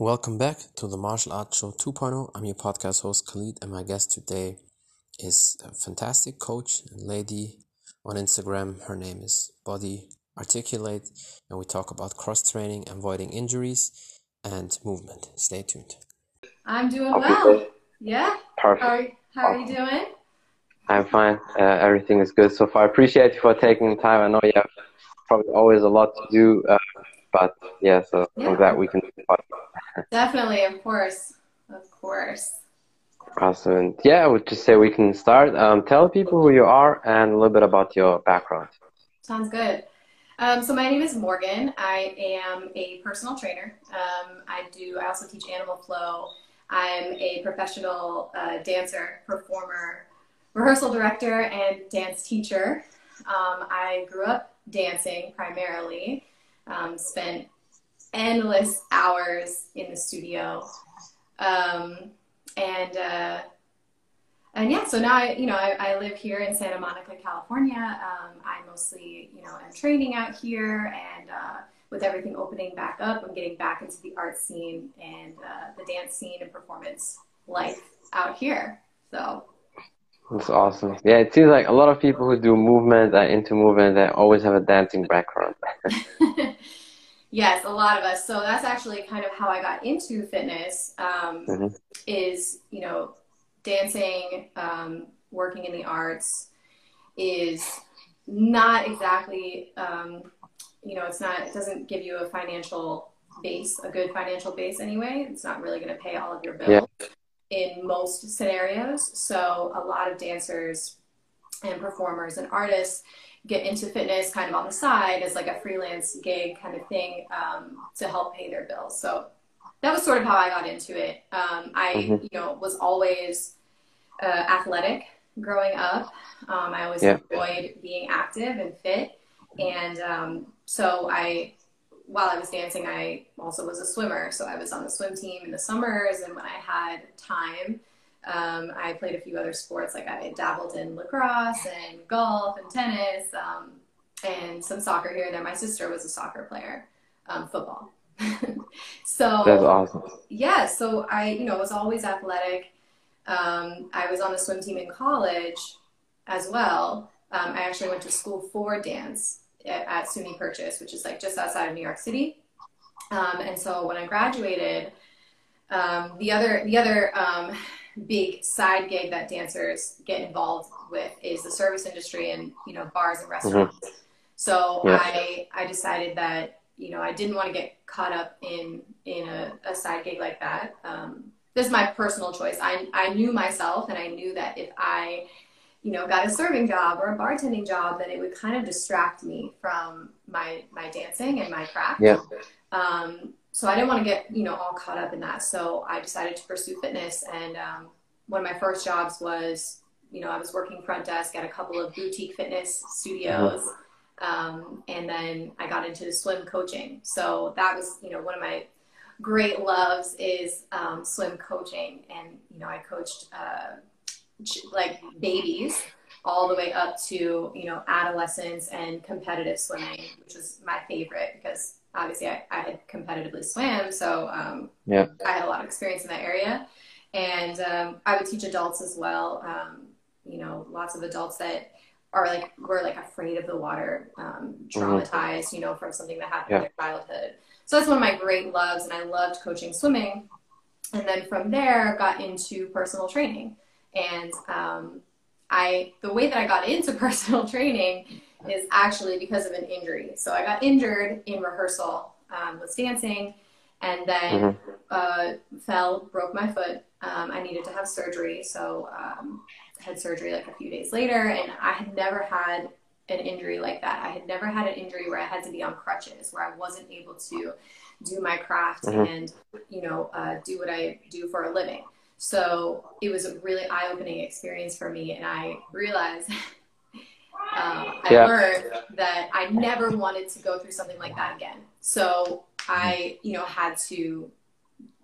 Welcome back to the Martial Arts Show 2.0. I'm your podcast host Khalid, and my guest today is a fantastic coach and lady on Instagram. Her name is Body Articulate, and we talk about cross training, avoiding injuries, and movement. Stay tuned. I'm doing well. Yeah. Perfect. How are, how are you doing? I'm fine. Uh, everything is good so far. I appreciate you for taking the time. I know you have probably always a lot to do, uh, but yeah, so Yeah. Glad we can. Definitely, of course. Of course. Awesome. Yeah, I would just say we can start. Um, tell people who you are and a little bit about your background. Sounds good. Um, so my name is Morgan. I am a personal trainer. Um, I do. I also teach animal flow. I'm a professional uh, dancer, performer, rehearsal director, and dance teacher. Um, I grew up dancing primarily. Um, spent endless hours in the studio, um, and uh, and yeah, so now I, you know, I, I live here in Santa Monica, California. Um, I mostly, you know, am training out here, and uh, with everything opening back up, I'm getting back into the art scene and uh, the dance scene and performance life out here. So That's awesome. Yeah, it seems like a lot of people who do movement are into movement. They always have a dancing background. yes, a lot of us. So that's actually kind of how I got into fitness. Um, Mhm. Is you know, dancing, um, working in the arts is not exactly, um, you know, it's not. It doesn't give you a financial base, a good financial base anyway. It's not really going to pay all of your bills in most scenarios. So a lot of dancers and performers and artists get into fitness kind of on the side as like a freelance gig kind of thing um, to help pay their bills. So that was sort of how I got into it. Um, I, Mhm. you know, was always uh, athletic growing up. Um, I always Yeah. enjoyed being active and fit, and um, so I, while I was dancing, I also was a swimmer. So I was on the swim team in the summers, and when I had time, um, I played a few other sports. Like I dabbled in lacrosse and golf and tennis, um, and some soccer here and there. My sister was a soccer player, um, football. so That's awesome. yeah, so I, you know, was always athletic. Um, I was on the swim team in college as well. Um, I actually went to school for dance at, SUNY Purchase, which is like just outside of New York City. Um, and so when I graduated, um, the other the other um, big side gig that dancers get involved with is the service industry and you know bars and restaurants. So Yeah. I I decided that you know I didn't want to get caught up in in a, a side gig like that. Um, this is my personal choice. I I knew myself and I knew that if I you know got a serving job or a bartending job, then it would kind of distract me from my my dancing and my craft. Yeah. Um, so I didn't want to get you know all caught up in that. So I decided to pursue fitness, and um, one of my first jobs was you know I was working front desk at a couple of boutique fitness studios. Um, and then I got into swim coaching. So that was, you know, one of my great loves is um, swim coaching. And, you know, I coached uh, like babies all the way up to, you know, adolescents and competitive swimming, which was my favorite because obviously I, I had competitively swam. So um, Yeah. I had a lot of experience in that area. And um, I would teach adults as well. Um, you know, lots of adults that are like were like afraid of the water, um, traumatized, you know, from something that happened in their childhood. So that's one of my great loves, and I loved coaching swimming. And then from there, got into personal training, and um, I the way that I got into personal training is actually because of an injury. So I got injured in rehearsal, um, was dancing, and then Mhm. uh, fell, broke my foot. Um, I needed to have surgery, so um, had surgery like a few days later, and I had never had an injury like that. I had never had an injury where I had to be on crutches, where I wasn't able to do my craft Mhm. and you know uh, do what I do for a living. So it was a really eye-opening experience for me, and I realized. Um, I Yeah. learned that I never wanted to go through something like that again. So I, you know, had to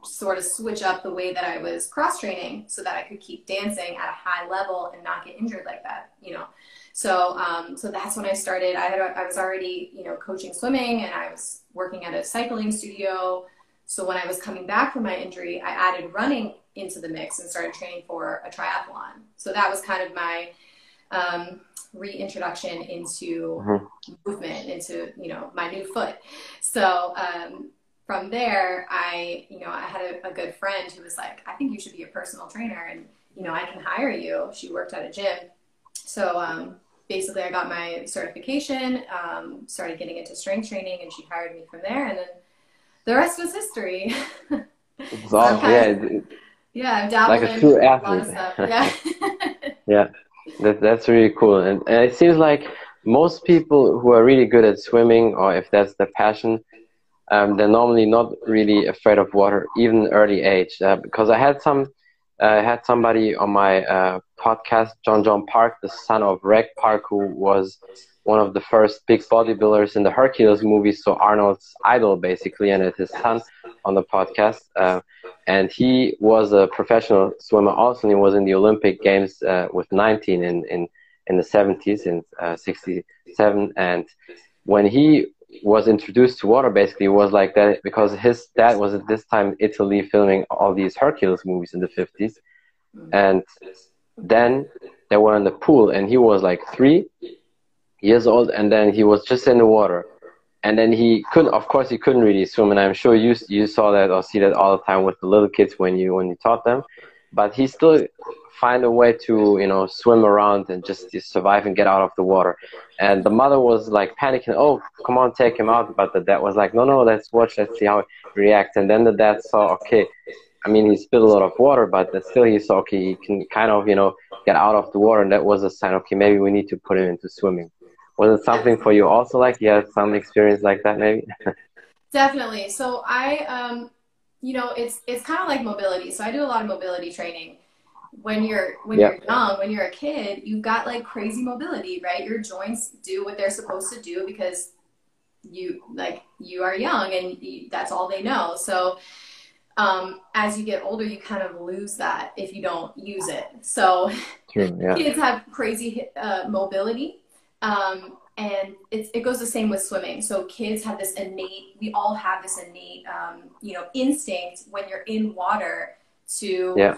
sort of switch up the way that I was cross training so that I could keep dancing at a high level and not get injured like that, you know. So, um, so that's when I started. I had, I was already, you know, coaching swimming, and I was working at a cycling studio, So when I was coming back from my injury, I added running into the mix and started training for a triathlon. So that was kind of my um, reintroduction into mm-hmm. movement, into you know my new foot. So um, from there, I you know I had a, a, good friend who was like, I think you should be a personal trainer, and you know I can hire you. She worked at a gym, so um, basically I got my certification, um, started getting into strength training, and she hired me from there, and then the rest was history. It's awesome. yeah. Yeah, I've dabbled like a true athlete. Yeah. yeah, that, that's really cool. And, and it seems like most people who are really good at swimming, or if that's their passion, um, they're normally not really afraid of water, even early age. Uh, because I had some, uh, I had somebody on my uh, podcast, Jon Jon Park, the son of Reg Park, who was one of the first big bodybuilders in the Hercules movie, so Arnold's idol basically, and it's his son on the podcast. Uh, and he was a professional swimmer also, and he was in the Olympic Games uh, with 19 in, in, in the 70s, in uh, 67. And when he was introduced to water, basically, it was like that because his dad was at this time Italy filming all these Hercules movies in the 50s. And then they were in the pool, and he was like three years old, and then he was just in the water, and then he couldn't. Of course, he couldn't really swim, and I'm sure you you saw that or see that all the time with the little kids when you when you taught them. But he still find a way to you know swim around and just survive and get out of the water. And the mother was like panicking. Oh, come on, take him out. But the dad was like, No, no, let's watch. Let's see how he reacts. And then the dad saw, okay. I mean, he spilled a lot of water, but still he saw, okay, he can kind of, you know, get out of the water. And that was a sign, okay, maybe we need to put him into swimming was it something for you also like you had some experience like that maybe? Definitely. So i um you know it's it's kind of like mobility. So i do a lot of mobility training. When you're when you're young when you're a kid you've got like crazy mobility right? Your joints do what they're supposed to do because you like you are young and you, that's all they know. So um, as you get older you kind of lose that if you don't use it. So True, yeah. kids have crazy uh, mobility um, and it goes the same with swimming. So kids have this innate, we all have this innate, um, you know, instinct when you're in water to yeah.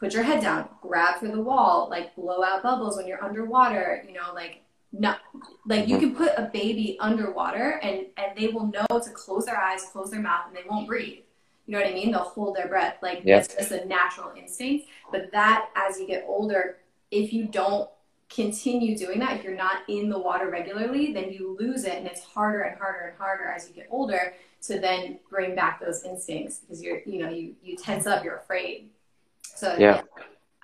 put your head down, grab for the wall, like blow out bubbles when you're underwater, you know, like not like you mm-hmm. can put a baby underwater and and they will know to close their eyes, close their mouth, and they won't breathe. You know what I mean? They'll hold their breath. Like yeah. it's just a natural instinct. But that as you get older, if you don't continue doing that, if you're not in the water regularly, then you lose it and it's harder and harder and harder as you get older to then bring back those instincts because you're, you know, you, you tense up, you're afraid. So yeah. yeah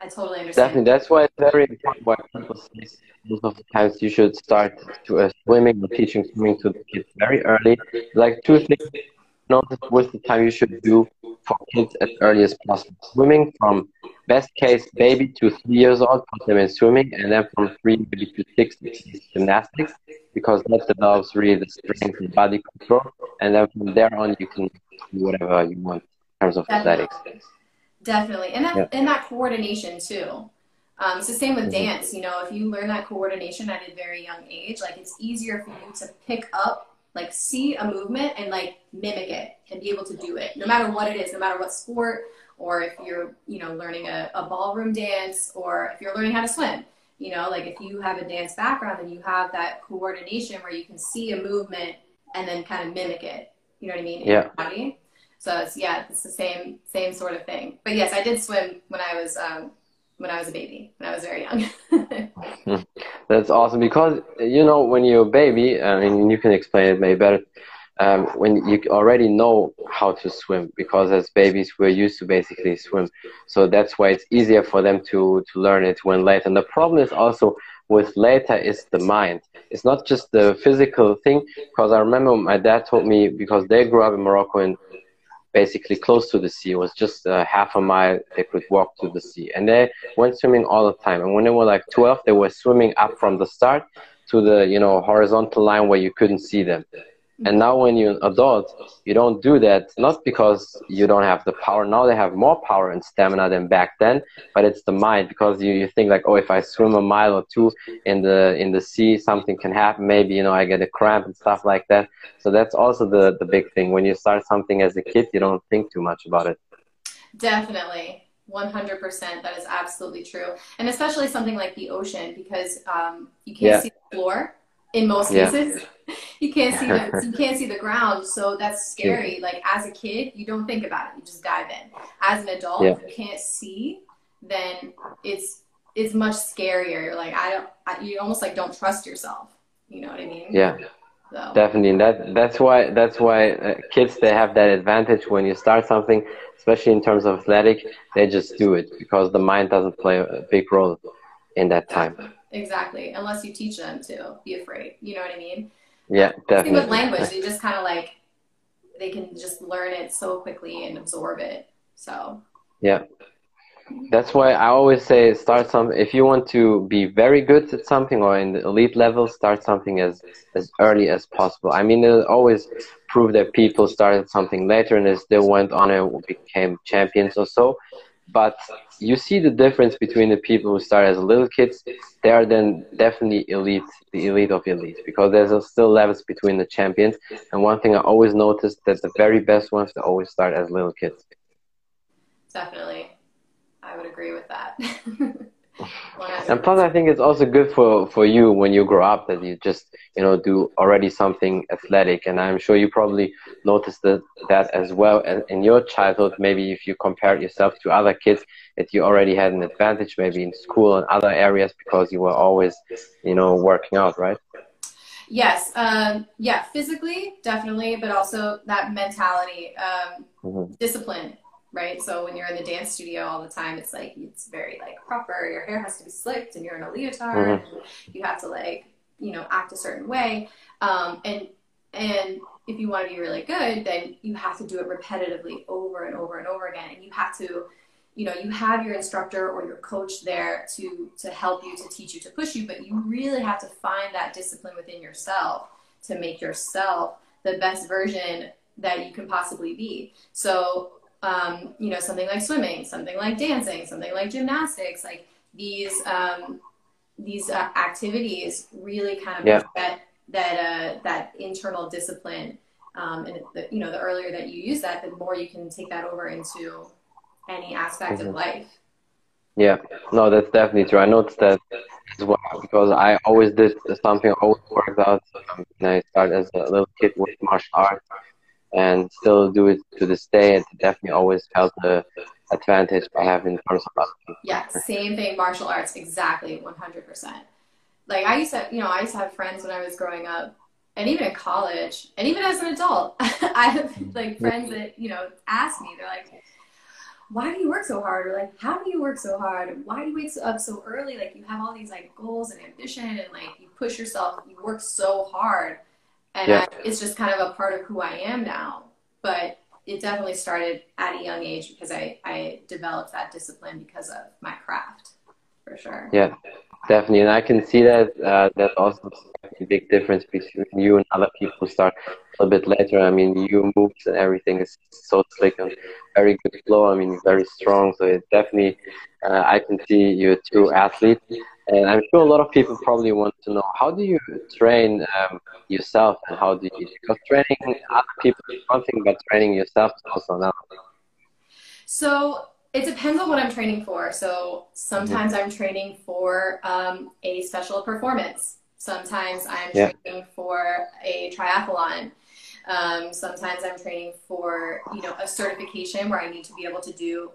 I totally understand. Definitely, that's why it's very important. Why people say most of the times you should start to uh, swimming or teaching swimming to the kids very early. Like two things with the time you should do for kids as early as possible. Swimming from best case baby to three years old, put them in swimming, and then from three maybe to six, gymnastics, because that develops really the strength and body control. And then from there on, you can do whatever you want in terms of Definitely. athletics. Definitely, and that yeah. and that coordination too. Um, it's the same with mm-hmm. dance. You know, if you learn that coordination at a very young age, like it's easier for you to pick up like see a movement and like mimic it and be able to do it no matter what it is no matter what sport or if you're you know learning a, a ballroom dance or if you're learning how to swim. You know like if you have a dance background and you have that coordination where you can see a movement and then kind of mimic it. You know what i mean? In yeah. your body. So it's yeah it's the same same sort of thing. But yes i did swim when i was um, when i was a baby when i was very young That's awesome because you know when you're a baby, I mean you can explain it maybe better. Um, when you already know how to swim because as babies we're used to basically swim, so that's why it's easier for them to to learn it when later. And the problem is also with later is the mind. It's not just the physical thing because I remember my dad told me because they grew up in Morocco and basically close to the sea. It was just uh, half a mile they could walk to the sea. And they went swimming all the time. And when they were like 12, they were swimming up from the start to the, you know, horizontal line where you couldn't see them. And now when you're an adult, you don't do that, not because you don't have the power. Now they have more power and stamina than back then, but it's the mind because you, you think like, oh, if I swim a mile or two in the, in the sea, something can happen. Maybe, you know, I get a cramp and stuff like that. So that's also the, the big thing. When you start something as a kid, you don't think too much about it. Definitely. 100% that is absolutely true and especially something like the ocean because um, you can't yeah. see the floor in most yeah. cases. You can't see the you can't see the ground so that's scary. Yeah. like as a kid you don't think about it. You just dive in. As an adult yeah. if you can't see then it's it's much scarier. You're like i don't I, you almost like don't trust yourself. You know what i mean? Yeah. So. definitely. And that that's why that's why uh, kids they have that advantage when you start something especially in terms of athletic they just do it because the mind doesn't play a big role in that time Exactly. Unless you teach them to be afraid. You know what I mean? Yeah, definitely. With language. They just kind of like, they can just learn it so quickly and absorb it. So. Yeah. That's why I always say start some. If you want to be very good at something or in the elite level, start something as as early as possible. I mean, it always prove that people started something later and as they still went on and became champions or so. But you see the difference between the people who start as little kids. They are then definitely elite, the elite of elite, because there's still levels between the champions. And one thing I always noticed that the very best ones they always start as little kids. Definitely, I would agree with that. and plus, I think it's also good for for you when you grow up that you just you know do already something athletic. And I'm sure you probably noticed that that as well in your childhood. Maybe if you compare yourself to other kids, that you already had an advantage, maybe in school and other areas because you were always you know working out, right? Yes, um, yeah, physically definitely, but also that mentality, um, mm-hmm. discipline right? So when you're in the dance studio all the time, it's like it's very like proper. Your hair has to be slicked, and you're in a leotard. Mm-hmm. you have to like you know act a certain way, um, and and if you want to be really good, then you have to do it repetitively over and over and over again, and you have to. You know, you have your instructor or your coach there to to help you, to teach you, to push you, but you really have to find that discipline within yourself to make yourself the best version that you can possibly be. So um, you know, something like swimming, something like dancing, something like gymnastics, like these um, these uh, activities really kind of yeah. that that uh, that internal discipline. Um, and the, you know, the earlier that you use that, the more you can take that over into any aspect mm-hmm. of life. Yeah, no, that's definitely true. I noticed that as well because I always did something. Always worked out. Um, and I started as a little kid with martial arts, and still do it to this day. And definitely always felt the advantage I have in terms of Yeah, same thing. Martial arts, exactly, one hundred percent. Like I used to, you know, I used to have friends when I was growing up, and even in college, and even as an adult, I have like friends that you know ask me. They're like, "Why do you work so hard?" Or like, "How do you work so hard? Why do you wake up so early? Like you have all these like goals and ambition, and like you push yourself, you work so hard." And yeah. I, it's just kind of a part of who I am now. But it definitely started at a young age because I, I developed that discipline because of my craft, for sure. Yeah, definitely, and I can see that uh, that also a big difference between you and other people start a bit later. I mean, you moves and everything is so slick and very good flow. I mean, very strong. So it definitely, uh, I can see you're a true athlete. And I'm sure a lot of people probably want to know how do you train um, yourself and how do you because training other people is one thing, but training yourself is also another. So it depends on what I'm training for. So sometimes mm-hmm. I'm training for um, a special performance. Sometimes I'm yeah. training for a triathlon. Um, sometimes I'm training for you know a certification where I need to be able to do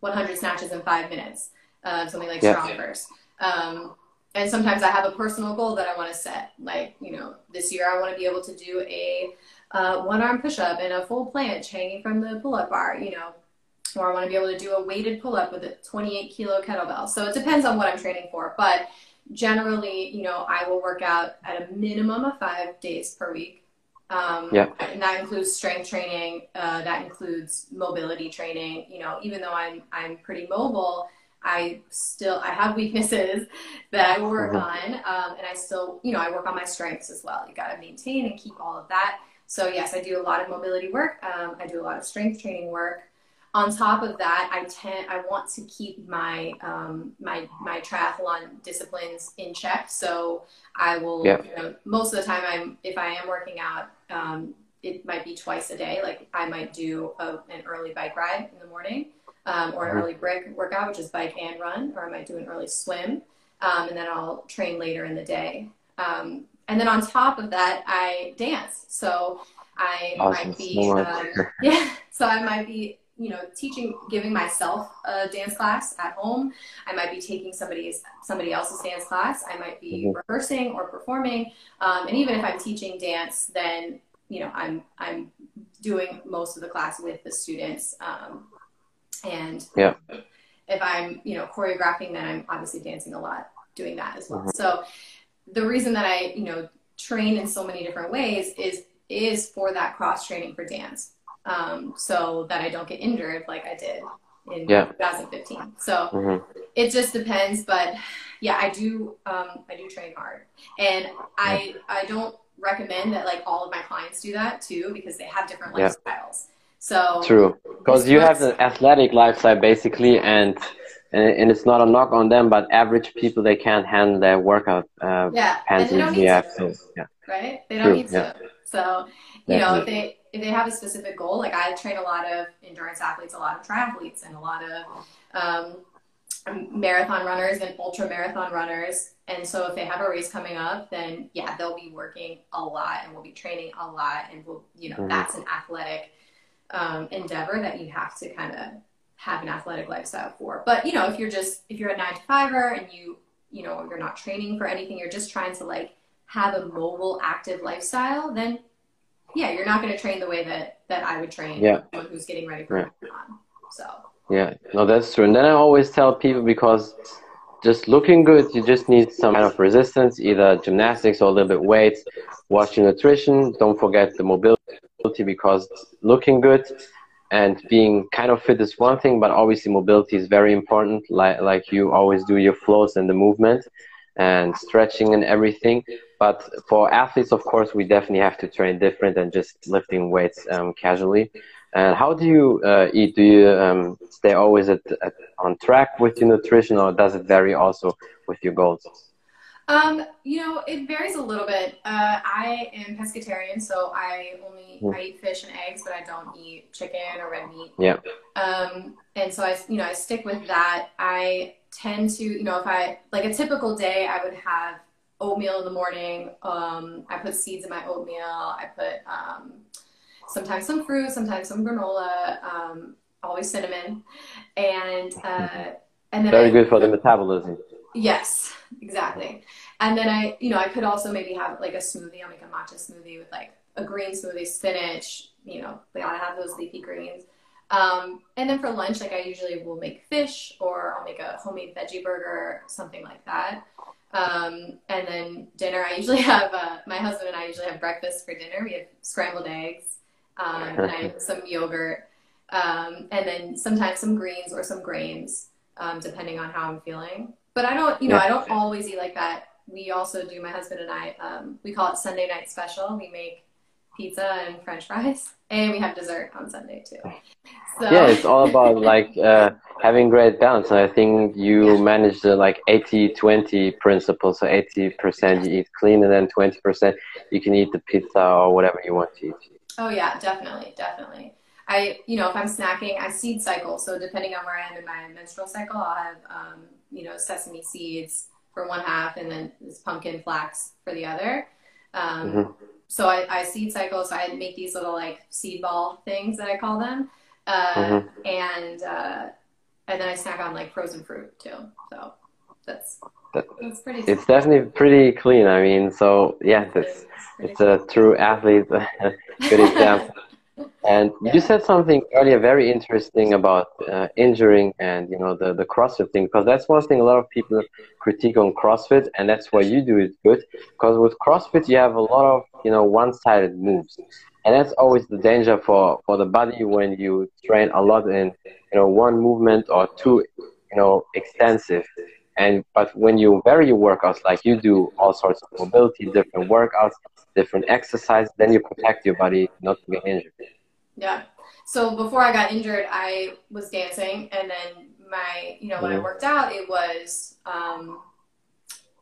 100 snatches in five minutes, uh, something like yeah. StrongFirst. Um, and sometimes I have a personal goal that I want to set. Like, you know, this year I want to be able to do a uh, one arm push up and a full planche hanging from the pull up bar, you know, or I want to be able to do a weighted pull up with a 28 kilo kettlebell. So it depends on what I'm training for. But generally, you know, I will work out at a minimum of five days per week. Um, yeah. And that includes strength training. Uh, that includes mobility training. You know, even though I'm I'm pretty mobile, I still I have weaknesses that I work mm-hmm. on, um, and I still you know I work on my strengths as well. You got to maintain and keep all of that. So yes, I do a lot of mobility work. Um, I do a lot of strength training work. On top of that, I tend I want to keep my um, my my triathlon disciplines in check. So I will, Yeah. you know, most of the time, I'm if I am working out, um, it might be twice a day. Like I might do a, an early bike ride in the morning, um, or an Mhm. early brick workout, which is bike and run, or I might do an early swim, um, and then I'll train later in the day. Um, and then on top of that, I dance. So I Awesome. might be, um, yeah. So I might be, you know, teaching, giving myself a dance class at home. I might be taking somebody's somebody else's dance class. I might be Mhm. rehearsing or performing. Um, and even if I'm teaching dance, then you know I'm I'm doing most of the class with the students. Um, and Yeah. if I'm you know choreographing, then I'm obviously dancing a lot, doing that as well. Mhm. So the reason that I you know train in so many different ways is is for that cross training for dance um, so that I don't get injured like I did in Yeah. 2015. So hmm it just depends, but yeah, I do um, I do train hard, and I I don't recommend that like all of my clients do that too because they have different Yeah. lifestyles. So True, because you have an athletic lifestyle basically, and and it's not a knock on them, but average people they can't handle their workout uh, yeah, and they don't need Yeah, to, so yeah, right? They don't True, need to. yeah. So you know if they if they have a specific goal, like I train a lot of endurance athletes, a lot of triathletes, and a lot of um, marathon runners and ultra marathon runners. And so if they have a race coming up, then yeah, they'll be working a lot and we'll be training a lot. And we'll, you know, Mhm. that's an athletic um, endeavor that you have to kind of have an athletic lifestyle for. But, you know, if you're just, if you're a nine to fiver and you, you know, you're not training for anything, you're just trying to like have a mobile, active lifestyle, then yeah, you're not going to train the way that, that I would train Yeah. someone who's getting ready for Yeah. marathon. So. yeah. No, that's true. And then I always tell people because just looking good, you just need some kind of resistance, either gymnastics or a little bit weights. Watch your nutrition. Don't forget the mobility because looking good and being kind of fit is one thing, but obviously mobility is very important. Like like you always do your flows and the movement and stretching and everything. But for athletes, of course, we definitely have to train different than just lifting weights um, casually. And how do you uh, eat? Do you um, stay always at, at on track with your nutrition, or does it vary also with your goals? Um, you know, it varies a little bit. Uh, I am pescatarian, so I only Mm. I eat fish and eggs, but I don't eat chicken or red meat. Yeah. Um, and so I, you know, I stick with that. I tend to, you know, if I like a typical day, I would have oatmeal in the morning. Um, I put seeds in my oatmeal. I put um, sometimes some fruit, sometimes some granola, um, always cinnamon, and uh, and then Very I, good for the metabolism. Yes, exactly. And then I, you know, I could also maybe have like a smoothie. I'll make a matcha smoothie with like a green smoothie, spinach. You know, we gotta have those leafy greens. Um, and then for lunch, like I usually will make fish or I'll make a homemade veggie burger, something like that. Um, and then dinner, I usually have uh, my husband and I usually have breakfast for dinner. We have scrambled eggs, um, and I have some yogurt, um, and then sometimes some greens or some grains, um, depending on how I'm feeling. But I don't, you know, Yeah. I don't always eat like that. We also do, my husband and I, um, we call it Sunday night special. We make pizza and French fries, and we have dessert on Sunday too. So, Yeah, it's all about like uh, having great balance. And I think you Yeah. manage the like 80-20 principle. So 80% you eat clean, and then 20% you can eat the pizza or whatever you want to eat. Oh yeah, definitely, definitely. I, you know, if I'm snacking, I seed cycle. So depending on where I am in my menstrual cycle, I'll have, um, you know, sesame seeds for one half, and then this pumpkin flax for the other. Um, Mhm. So I, I seed cycle. So I make these little like seed ball things that I call them, uh, Mhm. and uh, and then I snack on like frozen fruit too. So that's That- that's pretty. It's definitely pretty clean. I mean, so yeah, it's pretty it's a true athlete. Good example. And Yeah. you said something earlier very interesting about uh, injuring and you know the the CrossFit thing because that's one thing a lot of people critique on CrossFit and that's why you do it good because with CrossFit you have a lot of you know one-sided moves and that's always the danger for for the body when you train a lot in you know one movement or two you know extensive And but when you vary your workouts, like you do all sorts of mobility, different workouts, different exercise, then you protect your body not to get injured. Yeah. So before I got injured, I was dancing, and then my, you know, when mm-hmm. I worked out, it was um,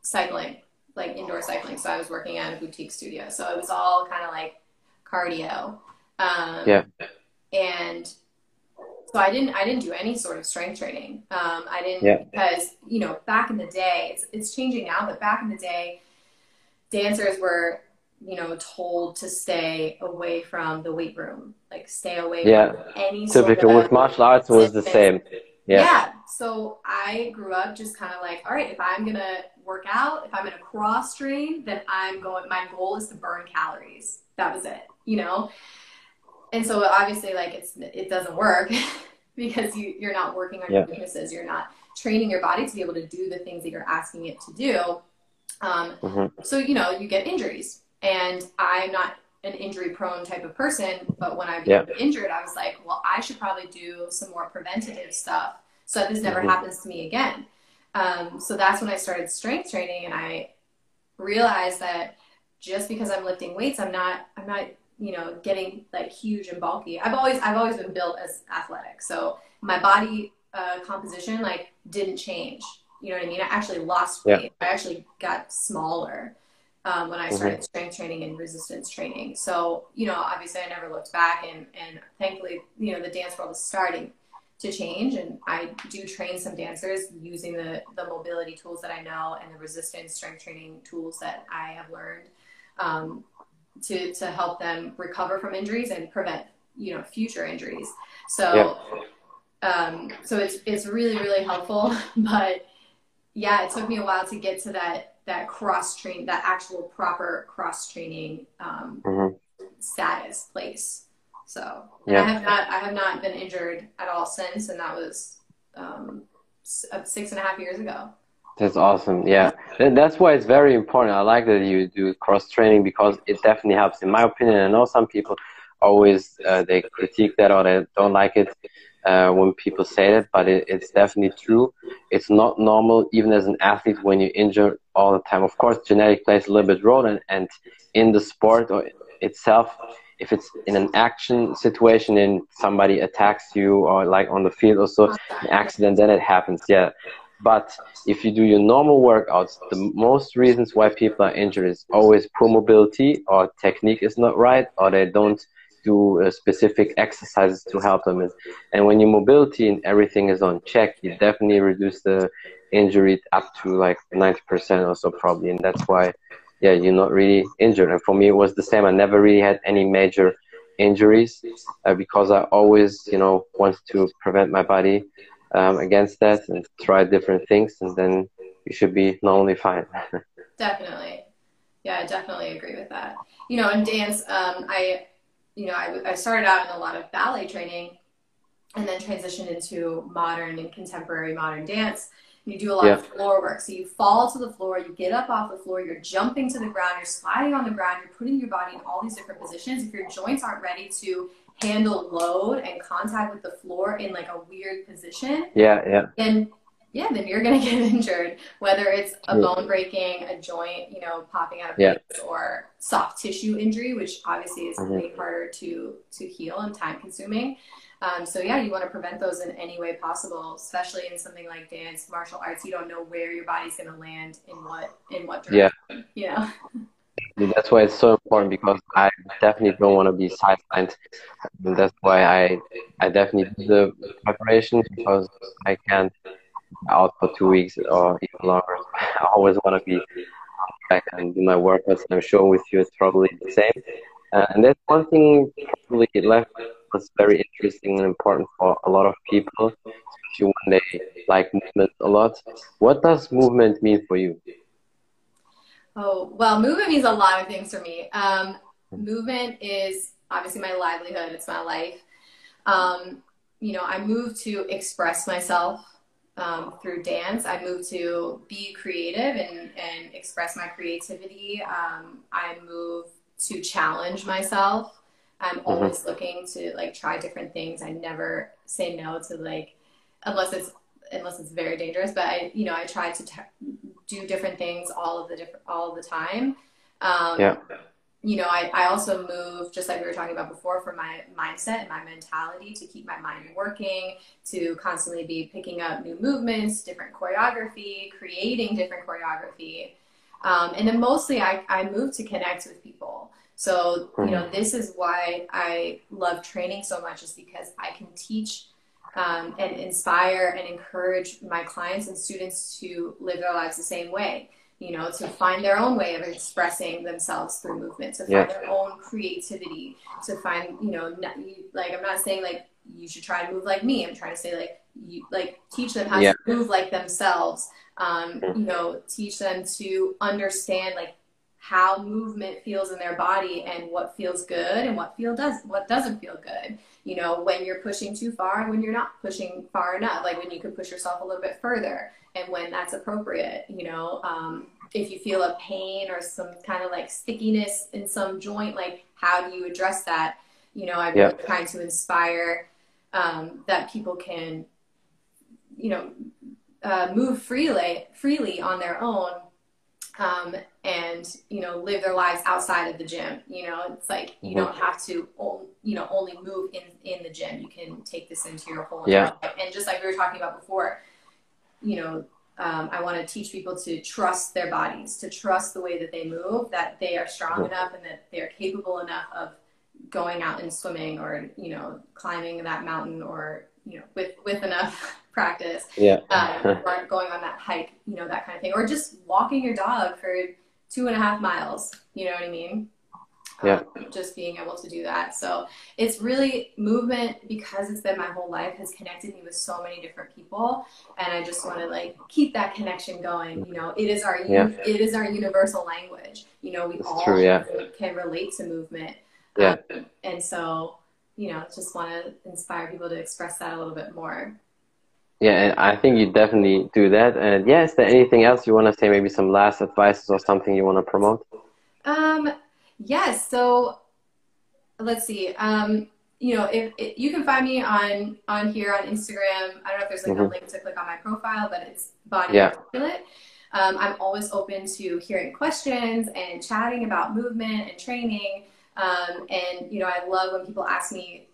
cycling, like indoor cycling. So I was working at a boutique studio. So it was all kind of like cardio. Um, yeah. And so I didn't I didn't do any sort of strength training. Um, I didn't yeah. because you know back in the day it's it's changing now, but back in the day, dancers were you know told to stay away from the weight room, like stay away yeah. from any. Typical with martial arts was the same. Yeah. yeah. So I grew up just kind of like, all right, if I'm gonna work out, if I'm gonna cross train, then I'm going. My goal is to burn calories. That was it, you know. And so obviously, like it's it doesn't work because you you're not working on yeah. your weaknesses. You're not training your body to be able to do the things that you're asking it to do. Um, mm-hmm. So you know you get injuries, and I'm not an injury prone type of person, but when I became yeah. injured, I was like, well, I should probably do some more preventative stuff so that this never mm-hmm. happens to me again. Um, so that's when I started strength training, and I realized that just because I'm lifting weights, I'm not I'm not you know getting like huge and bulky. I've always I've always been built as athletic, so my body uh, composition like didn't change. You know what I mean? I actually lost weight. Yeah. I actually got smaller um, when I started mm-hmm. strength training and resistance training. So, you know, obviously I never looked back and, and thankfully, you know, the dance world is starting to change and I do train some dancers using the, the mobility tools that I know and the resistance strength training tools that I have learned um, to, to help them recover from injuries and prevent, you know, future injuries. So, yeah. um, so it's, it's really, really helpful, but yeah, it took me a while to get to that that cross train, that actual proper cross training um, mm-hmm. status place. So yeah. I have not, I have not been injured at all since, and that was um, uh, six and a half years ago. That's awesome. Yeah, that's why it's very important. I like that you do cross training because it definitely helps. In my opinion, I know some people always uh, they critique that or they don't like it uh, when people say that, but it, it's definitely true. It's not normal, even as an athlete, when you injure all the time. Of course, genetic plays a little bit role, and, and in the sport or itself, if it's in an action situation and somebody attacks you or like on the field or so, an accident, then it happens. Yeah. But if you do your normal workouts, the most reasons why people are injured is always poor mobility or technique is not right or they don't do uh, specific exercises to help them. And when your mobility and everything is on check, you definitely reduce the injury up to like 90% or so probably. And that's why, yeah, you're not really injured. And for me, it was the same. I never really had any major injuries uh, because I always, you know, wanted to prevent my body um, against that and try different things. And then you should be normally fine. definitely. Yeah, I definitely agree with that. You know, in dance, um, I you know, I, I started out in a lot of ballet training and then transitioned into modern and contemporary modern dance. You do a lot yeah. of floor work. So you fall to the floor, you get up off the floor, you're jumping to the ground, you're sliding on the ground, you're putting your body in all these different positions. If your joints aren't ready to handle load and contact with the floor in like a weird position, yeah, yeah, then yeah, then you're gonna get injured. Whether it's a yeah. bone breaking, a joint, you know, popping out of yeah. place, or soft tissue injury, which obviously is mm-hmm. way harder to to heal and time consuming. Um, so yeah, you want to prevent those in any way possible, especially in something like dance, martial arts. You don't know where your body's going to land in what in what direction. Yeah. You know. That's why it's so important because I definitely don't want to be sidelined. And that's why I I definitely do the preparation because I can't out for two weeks or even longer. I always want to be back and do my workouts. And I'm sure with you it's probably the same. Uh, and that's one thing probably left was very interesting and important for a lot of people, especially when they like movement a lot. What does movement mean for you? Oh, well, movement means a lot of things for me. Um, movement is obviously my livelihood, it's my life. Um, you know, I move to express myself um, through dance. I moved to be creative and, and express my creativity. Um, I move to challenge myself. I'm mm-hmm. always looking to like try different things. I never say no to like, unless it's unless it's very dangerous. But I, you know, I try to t- do different things all of the different all of the time. Um, yeah. You know, I, I also move just like we were talking about before for my mindset and my mentality to keep my mind working, to constantly be picking up new movements, different choreography, creating different choreography. Um, and then mostly I, I move to connect with people. So, you know, this is why I love training so much is because I can teach um, and inspire and encourage my clients and students to live their lives the same way. You know, to find their own way of expressing themselves through movement, to find Yeah. their own creativity, to find, you know, not, like I'm not saying like you should try to move like me. I'm trying to say like you like teach them how Yeah. to move like themselves. Um, you know, teach them to understand like how movement feels in their body and what feels good and what feel does what doesn't feel good you know when you're pushing too far and when you're not pushing far enough like when you could push yourself a little bit further and when that's appropriate you know um, if you feel a pain or some kind of like stickiness in some joint like how do you address that you know i'm Yeah. trying to inspire um, that people can you know uh, move freely freely on their own um, and you know live their lives outside of the gym. You know it's like you don't have to you know only move in in the gym. You can take this into your whole Yeah. life. And just like we were talking about before you know um, i want to teach people to trust their bodies to trust the way that they move that they are strong enough and that they're capable enough of going out and swimming or you know climbing that mountain or you know with with enough practice Yeah. um, or going on that hike, you know, that kind of thing, or just walking your dog for two and a half miles. You know what I mean? Yeah. Um, just being able to do that. So it's really movement because it's been my whole life has connected me with so many different people, and I just want to like keep that connection going. You know, it is our Yeah. it is our universal language. You know, we It's all true, yeah. can relate to movement. Yeah. Um, and so you know, just want to inspire people to express that a little bit more. Yeah, and I think you definitely do that. And yeah, is there anything else you want to say? Maybe some last advices or something you want to promote? Um, yes. So let's see. Um, you know, if, if you can find me on on here on Instagram. I don't know if there's like a Mhm. link to click on my profile, but it's body Yeah. articulate. Um, I'm always open to hearing questions and chatting about movement and training. Um, and you know, I love when people ask me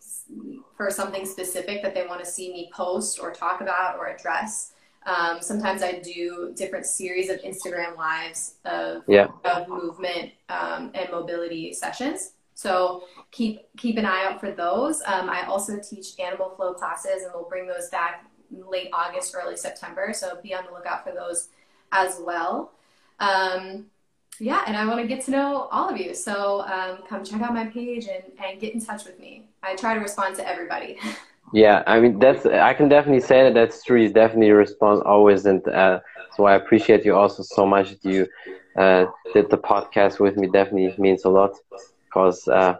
for something specific that they want to see me post or talk about or address. Um, sometimes I do different series of Instagram lives of Yeah. of movement um, and mobility sessions. So keep keep an eye out for those. Um, I also teach animal flow classes, and we'll bring those back late August, early September. So be on the lookout for those as well. Um, yeah, and I want to get to know all of you. So um, come check out my page and, and get in touch with me. I try to respond to everybody. Yeah, I mean that's I can definitely say that that's true. You definitely respond always, and uh, so I appreciate you also so much that you uh, did the podcast with me. Definitely means a lot because uh,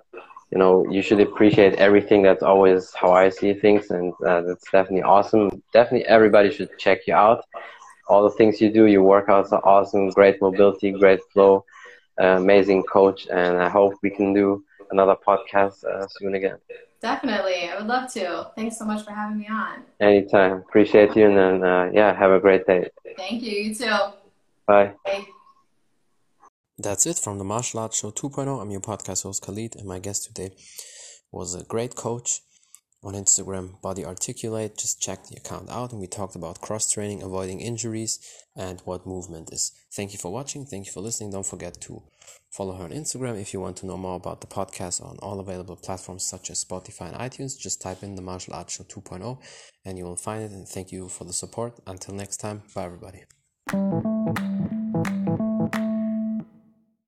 you know you should appreciate everything. That's always how I see things, and uh, that's definitely awesome. Definitely everybody should check you out. All the things you do, your workouts are awesome. Great mobility, great flow, uh, amazing coach, and I hope we can do another podcast uh, soon again. Definitely, I would love to. Thanks so much for having me on. Anytime. Appreciate you, and then uh, yeah, have a great day. Thank you. You too. Bye. Bye. That's it from the Martial Arts Show 2.0. I'm your podcast host Khalid, and my guest today was a great coach on Instagram, Body Articulate. Just check the account out, and we talked about cross training, avoiding injuries, and what movement is. Thank you for watching. Thank you for listening. Don't forget to follow her on Instagram if you want to know more about the podcast on all available platforms such as Spotify and iTunes. Just type in the Martial Arts Show 2.0 and you will find it. And thank you for the support. Until next time, bye everybody.